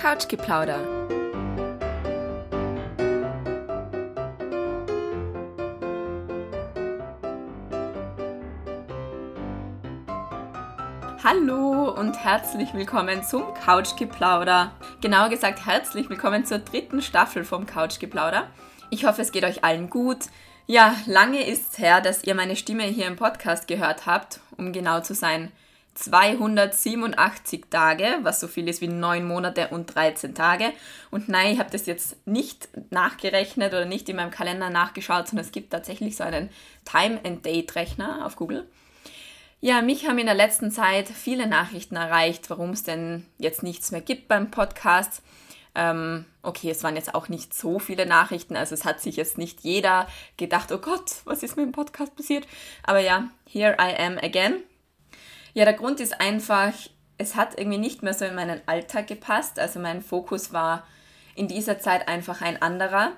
Couchgeplauder. Hallo und herzlich willkommen zum Couchgeplauder. Genauer gesagt, herzlich willkommen zur dritten Staffel vom Couchgeplauder. Ich hoffe, es geht euch allen gut. Ja, lange ist es her, dass ihr meine Stimme hier im Podcast gehört habt, um genau zu sein. 287 Tage, was so viel ist wie 9 Monate und 13 Tage. Und nein, ich habe das jetzt nicht nachgerechnet oder nicht in meinem Kalender nachgeschaut, sondern es gibt tatsächlich so einen Time-and-Date-Rechner auf Google. Ja, mich haben in der letzten Zeit viele Nachrichten erreicht, warum es denn jetzt nichts mehr gibt beim Podcast. Ähm, okay, es waren jetzt auch nicht so viele Nachrichten, also es hat sich jetzt nicht jeder gedacht, oh Gott, was ist mit dem Podcast passiert? Aber ja, here I am again. Ja, der Grund ist einfach, es hat irgendwie nicht mehr so in meinen Alltag gepasst. Also mein Fokus war in dieser Zeit einfach ein anderer.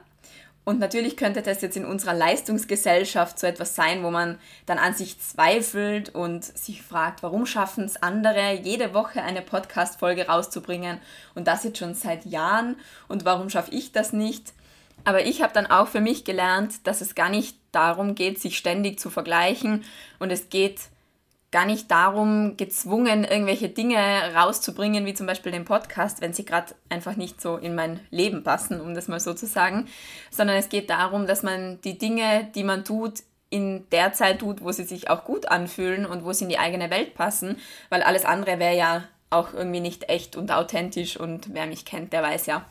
Und natürlich könnte das jetzt in unserer Leistungsgesellschaft so etwas sein, wo man dann an sich zweifelt und sich fragt, warum schaffen es andere, jede Woche eine Podcast-Folge rauszubringen und das jetzt schon seit Jahren und warum schaffe ich das nicht? Aber ich habe dann auch für mich gelernt, dass es gar nicht darum geht, sich ständig zu vergleichen und es geht gar nicht darum, gezwungen, irgendwelche Dinge rauszubringen, wie zum Beispiel den Podcast, wenn sie gerade einfach nicht so in mein Leben passen, um das mal so zu sagen, sondern es geht darum, dass man die Dinge, die man tut, in der Zeit tut, wo sie sich auch gut anfühlen und wo sie in die eigene Welt passen, weil alles andere wäre ja auch irgendwie nicht echt und authentisch und wer mich kennt, der weiß ja,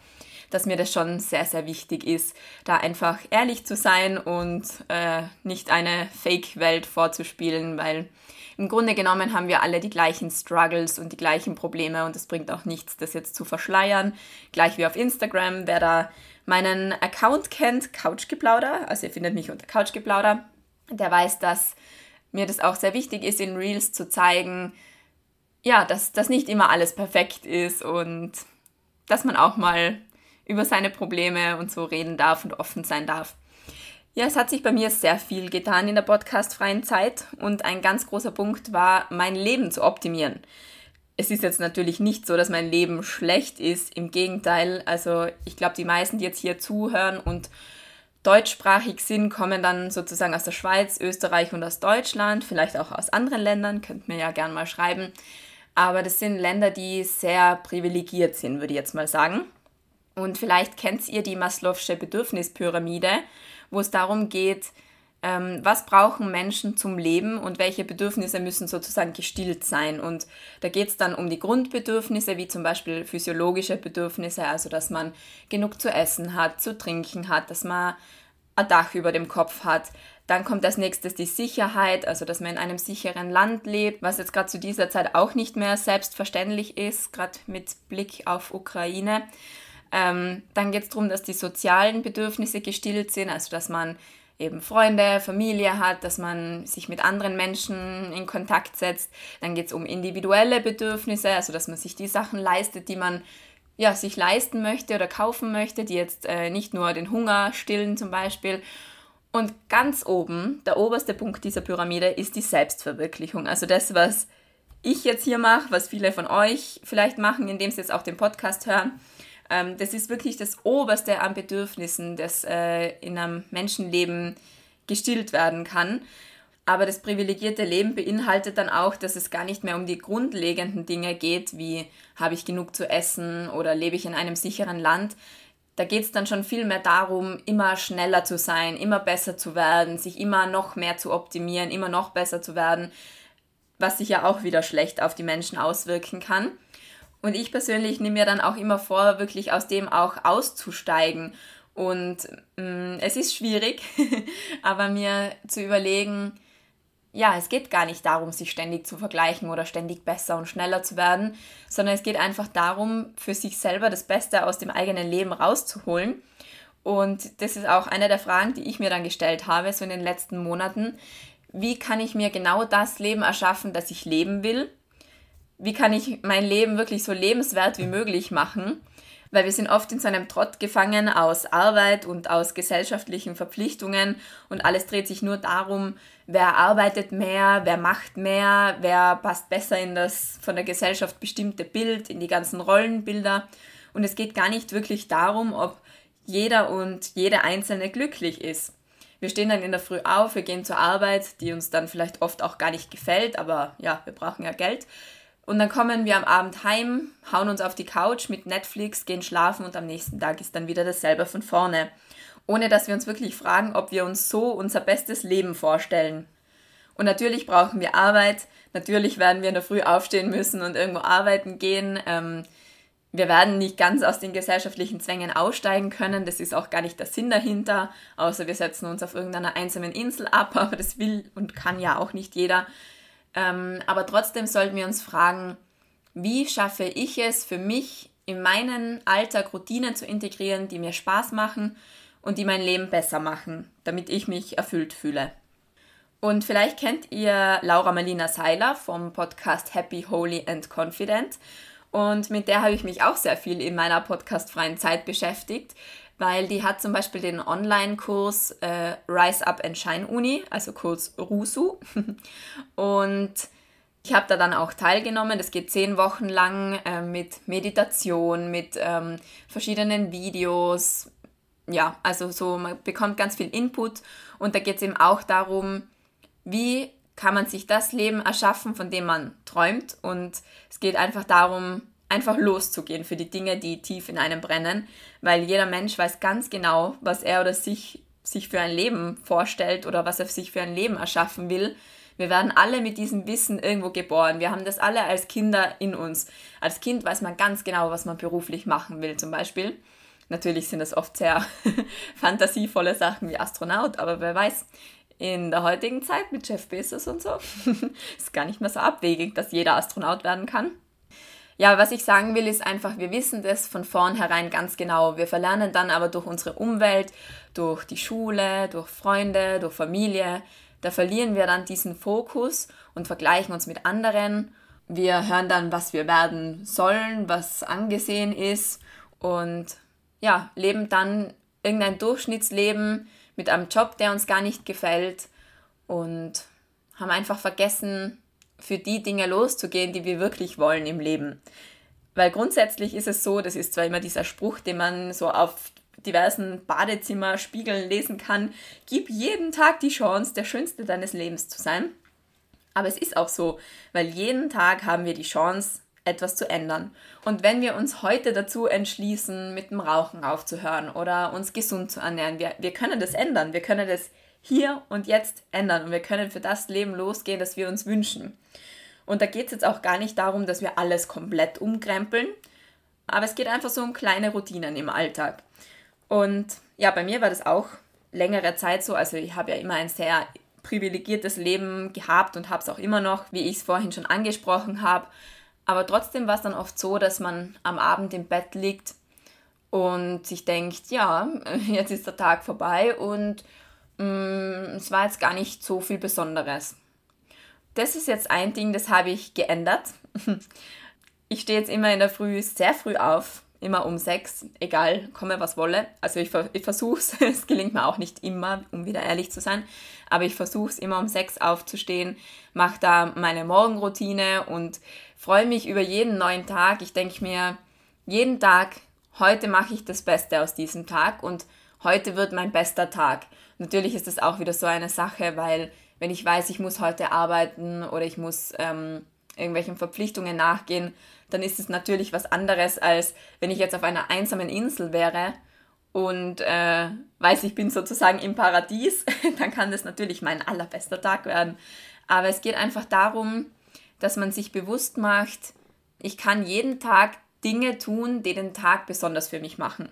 dass mir das schon sehr, sehr wichtig ist, da einfach ehrlich zu sein und äh, nicht eine Fake-Welt vorzuspielen, weil im Grunde genommen haben wir alle die gleichen Struggles und die gleichen Probleme und es bringt auch nichts, das jetzt zu verschleiern. Gleich wie auf Instagram, wer da meinen Account kennt, Couchgeplauder, also ihr findet mich unter Couchgeplauder, der weiß, dass mir das auch sehr wichtig ist, in Reels zu zeigen, ja, dass das nicht immer alles perfekt ist und dass man auch mal über seine Probleme und so reden darf und offen sein darf. Ja, es hat sich bei mir sehr viel getan in der podcastfreien Zeit und ein ganz großer Punkt war, mein Leben zu optimieren. Es ist jetzt natürlich nicht so, dass mein Leben schlecht ist, im Gegenteil. Also ich glaube, die meisten, die jetzt hier zuhören und deutschsprachig sind, kommen dann sozusagen aus der Schweiz, Österreich und aus Deutschland, vielleicht auch aus anderen Ländern, könnt mir ja gern mal schreiben. Aber das sind Länder, die sehr privilegiert sind, würde ich jetzt mal sagen. Und vielleicht kennt ihr die Maslow'sche Bedürfnispyramide wo es darum geht, ähm, was brauchen Menschen zum Leben und welche Bedürfnisse müssen sozusagen gestillt sein. Und da geht es dann um die Grundbedürfnisse, wie zum Beispiel physiologische Bedürfnisse, also dass man genug zu essen hat, zu trinken hat, dass man ein Dach über dem Kopf hat. Dann kommt als nächstes die Sicherheit, also dass man in einem sicheren Land lebt, was jetzt gerade zu dieser Zeit auch nicht mehr selbstverständlich ist, gerade mit Blick auf Ukraine. Ähm, dann geht es darum, dass die sozialen Bedürfnisse gestillt sind, also dass man eben Freunde, Familie hat, dass man sich mit anderen Menschen in Kontakt setzt. Dann geht es um individuelle Bedürfnisse, also dass man sich die Sachen leistet, die man ja, sich leisten möchte oder kaufen möchte, die jetzt äh, nicht nur den Hunger stillen zum Beispiel. Und ganz oben, der oberste Punkt dieser Pyramide, ist die Selbstverwirklichung. Also das, was ich jetzt hier mache, was viele von euch vielleicht machen, indem sie jetzt auch den Podcast hören ähm, das ist wirklich das Oberste an Bedürfnissen, das äh, in einem Menschenleben gestillt werden kann. Aber das privilegierte Leben beinhaltet dann auch, dass es gar nicht mehr um die grundlegenden Dinge geht, wie habe ich genug zu essen oder lebe ich in einem sicheren Land. Da geht es dann schon viel mehr darum, immer schneller zu sein, immer besser zu werden, sich immer noch mehr zu optimieren, immer noch besser zu werden, was sich ja auch wieder schlecht auf die Menschen auswirken kann. Und ich persönlich nehme mir dann auch immer vor, wirklich aus dem auch auszusteigen. Und mh, mm, es ist schwierig, aber mir zu überlegen, ja, es geht gar nicht darum, sich ständig zu vergleichen oder ständig besser und schneller zu werden, sondern es geht einfach darum, für sich selber das Beste aus dem eigenen Leben rauszuholen. Und das ist auch eine der Fragen, die ich mir dann gestellt habe, so in den letzten Monaten. Wie kann ich mir genau das Leben erschaffen, das ich leben will? Wie kann ich mein Leben wirklich so lebenswert wie möglich machen? Weil wir sind oft in so einem Trott gefangen aus Arbeit und aus gesellschaftlichen Verpflichtungen und alles dreht sich nur darum, wer arbeitet mehr, wer macht mehr, wer passt besser in das von der Gesellschaft bestimmte Bild, in die ganzen Rollenbilder. Und es geht gar nicht wirklich darum, ob jeder und jede Einzelne glücklich ist. Wir stehen dann in der Früh auf, wir gehen zur Arbeit, die uns dann vielleicht oft auch gar nicht gefällt, aber ja, wir brauchen ja Geld. Und dann kommen wir am Abend heim, hauen uns auf die Couch mit Netflix, gehen schlafen und am nächsten Tag ist dann wieder dasselbe von vorne. Ohne dass wir uns wirklich fragen, ob wir uns so unser bestes Leben vorstellen. Und natürlich brauchen wir Arbeit, natürlich werden wir in der Früh aufstehen müssen und irgendwo arbeiten gehen. Ähm, wir werden nicht ganz aus den gesellschaftlichen Zwängen aussteigen können. Das ist auch gar nicht der Sinn dahinter, außer wir setzen uns auf irgendeiner einsamen Insel ab, aber das will und kann ja auch nicht jeder. Ähm, aber trotzdem sollten wir uns fragen, wie schaffe ich es für mich, in meinen Alltag Routinen zu integrieren, die mir Spaß machen und die mein Leben besser machen, damit ich mich erfüllt fühle. Und vielleicht kennt ihr Laura Marlina Seiler vom Podcast Happy, Holy and Confident. Und mit der habe ich mich auch sehr viel in meiner podcastfreien Zeit beschäftigt, weil die hat zum Beispiel den Online-Kurs äh, Rise Up and Shine Uni, also kurz RUSU. Und ich habe da dann auch teilgenommen. Das geht zehn Wochen lang äh, mit Meditation, mit ähm, verschiedenen Videos. Ja, also so, man bekommt ganz viel Input und da geht es eben auch darum, wie kann man sich das Leben erschaffen, von dem man träumt. Und es geht einfach darum, einfach loszugehen für die Dinge, die tief in einem brennen, weil jeder Mensch weiß ganz genau, was er oder sich, sich für ein Leben vorstellt oder was er sich für ein Leben erschaffen will. Wir werden alle mit diesem Wissen irgendwo geboren. Wir haben das alle als Kinder in uns. Als Kind weiß man ganz genau, was man beruflich machen will, zum Beispiel. Natürlich sind das oft sehr fantasievolle Sachen wie Astronaut, aber wer weiß, in der heutigen Zeit mit Jeff Bezos und so ist gar nicht mehr so abwegig, dass jeder Astronaut werden kann. Ja, was ich sagen will, ist einfach, wir wissen das von vornherein ganz genau. Wir verlernen dann aber durch unsere Umwelt, durch die Schule, durch Freunde, durch Familie, da verlieren wir dann diesen Fokus und vergleichen uns mit anderen. Wir hören dann, was wir werden sollen, was angesehen ist und ja, leben dann irgendein Durchschnittsleben, mit einem Job, der uns gar nicht gefällt und haben einfach vergessen, für die Dinge loszugehen, die wir wirklich wollen im Leben. Weil grundsätzlich ist es so, das ist zwar immer dieser Spruch, den man so auf diversen Badezimmerspiegeln lesen kann, gib jeden Tag die Chance, der schönste deines Lebens zu sein. Aber es ist auch so, weil jeden Tag haben wir die Chance, etwas zu ändern. Und wenn wir uns heute dazu entschließen, mit dem Rauchen aufzuhören oder uns gesund zu ernähren, wir, wir können das ändern. Wir können das hier und jetzt ändern und wir können für das Leben losgehen, das wir uns wünschen. Und da geht es jetzt auch gar nicht darum, dass wir alles komplett umkrempeln, aber es geht einfach so um kleine Routinen im Alltag. Und ja, bei mir war das auch längere Zeit so. Also ich habe ja immer ein sehr privilegiertes Leben gehabt und habe es auch immer noch, wie ich es vorhin schon angesprochen habe. Aber trotzdem war es dann oft so, dass man am Abend im Bett liegt und sich denkt, ja, jetzt ist der Tag vorbei und es war jetzt gar nicht so viel Besonderes. Das ist jetzt ein Ding, das habe ich geändert. Ich stehe jetzt immer in der Früh sehr früh auf, immer um sechs, egal, komme was wolle. Also ich, ich versuche es, es gelingt mir auch nicht immer, um wieder ehrlich zu sein, aber ich versuche es immer um sechs aufzustehen, mache da meine Morgenroutine und freue mich über jeden neuen Tag. Ich denke mir, jeden Tag, heute mache ich das Beste aus diesem Tag und heute wird mein bester Tag. Natürlich ist das auch wieder so eine Sache, weil wenn ich weiß, ich muss heute arbeiten oder ich muss ähm, irgendwelchen Verpflichtungen nachgehen, dann ist es natürlich was anderes, als wenn ich jetzt auf einer einsamen Insel wäre und äh, weiß, ich bin sozusagen im Paradies, dann kann das natürlich mein allerbester Tag werden. Aber es geht einfach darum, dass man sich bewusst macht, ich kann jeden Tag Dinge tun, die den Tag besonders für mich machen.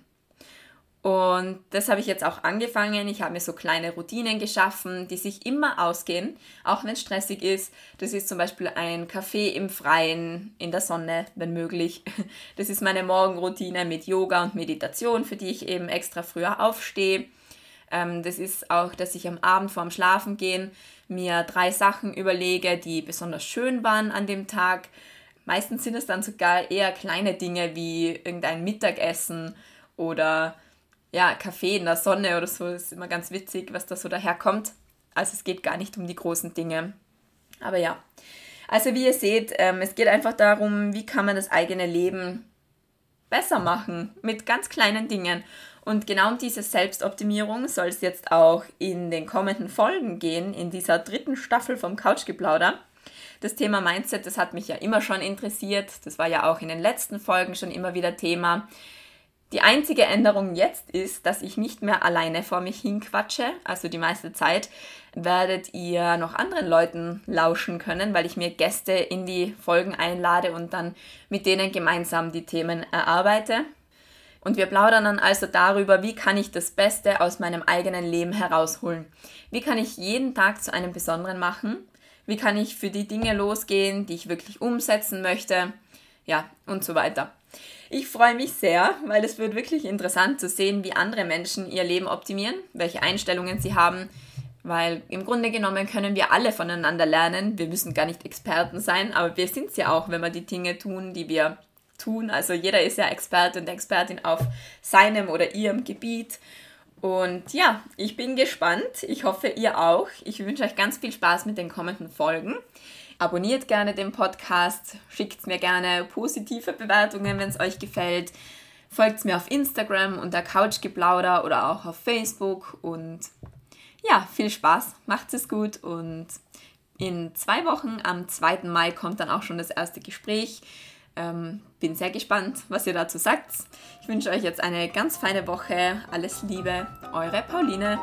Und das habe ich jetzt auch angefangen. Ich habe mir so kleine Routinen geschaffen, die sich immer ausgehen, auch wenn es stressig ist. Das ist zum Beispiel ein Kaffee im Freien, in der Sonne, wenn möglich. Das ist meine Morgenroutine mit Yoga und Meditation, für die ich eben extra früher aufstehe. Ähm, das ist auch, dass ich am Abend vorm Schlafengehen mir drei Sachen überlege, die besonders schön waren an dem Tag. Meistens sind es dann sogar eher kleine Dinge wie irgendein Mittagessen oder ja, Kaffee in der Sonne oder so. Ist immer ganz witzig, was da so daherkommt. Also es geht gar nicht um die großen Dinge. Aber ja. Also wie ihr seht, ähm, es geht einfach darum, wie kann man das eigene Leben besser machen mit ganz kleinen Dingen. Und genau um diese Selbstoptimierung soll es jetzt auch in den kommenden Folgen gehen, in dieser dritten Staffel vom Couchgeplauder. Das Thema Mindset, das hat mich ja immer schon interessiert. Das war ja auch in den letzten Folgen schon immer wieder Thema. Die einzige Änderung jetzt ist, dass ich nicht mehr alleine vor mich hinquatsche. Also die meiste Zeit werdet ihr noch anderen Leuten lauschen können, weil ich mir Gäste in die Folgen einlade und dann mit denen gemeinsam die Themen erarbeite. Und wir plaudern dann also darüber, wie kann ich das Beste aus meinem eigenen Leben herausholen. Wie kann ich jeden Tag zu einem besonderen machen? Wie kann ich für die Dinge losgehen, die ich wirklich umsetzen möchte? Ja, und so weiter. Ich freue mich sehr, weil es wird wirklich interessant zu sehen, wie andere Menschen ihr Leben optimieren, welche Einstellungen sie haben, weil im Grunde genommen können wir alle voneinander lernen. Wir müssen gar nicht Experten sein, aber wir sind es ja auch, wenn wir die Dinge tun, die wir tun. Also jeder ist ja Experte und Expertin auf seinem oder ihrem Gebiet. Und ja, ich bin gespannt. Ich hoffe, ihr auch. Ich wünsche euch ganz viel Spaß mit den kommenden Folgen. Abonniert gerne den Podcast, schickt mir gerne positive Bewertungen, wenn es euch gefällt. Folgt mir auf Instagram unter Couchgeplauder oder auch auf Facebook. Und ja, viel Spaß, macht es gut und in zwei Wochen, am 2. Mai, kommt dann auch schon das erste Gespräch. Ähm, bin sehr gespannt, was ihr dazu sagt. Ich wünsche euch jetzt eine ganz feine Woche. Alles Liebe, eure Pauline.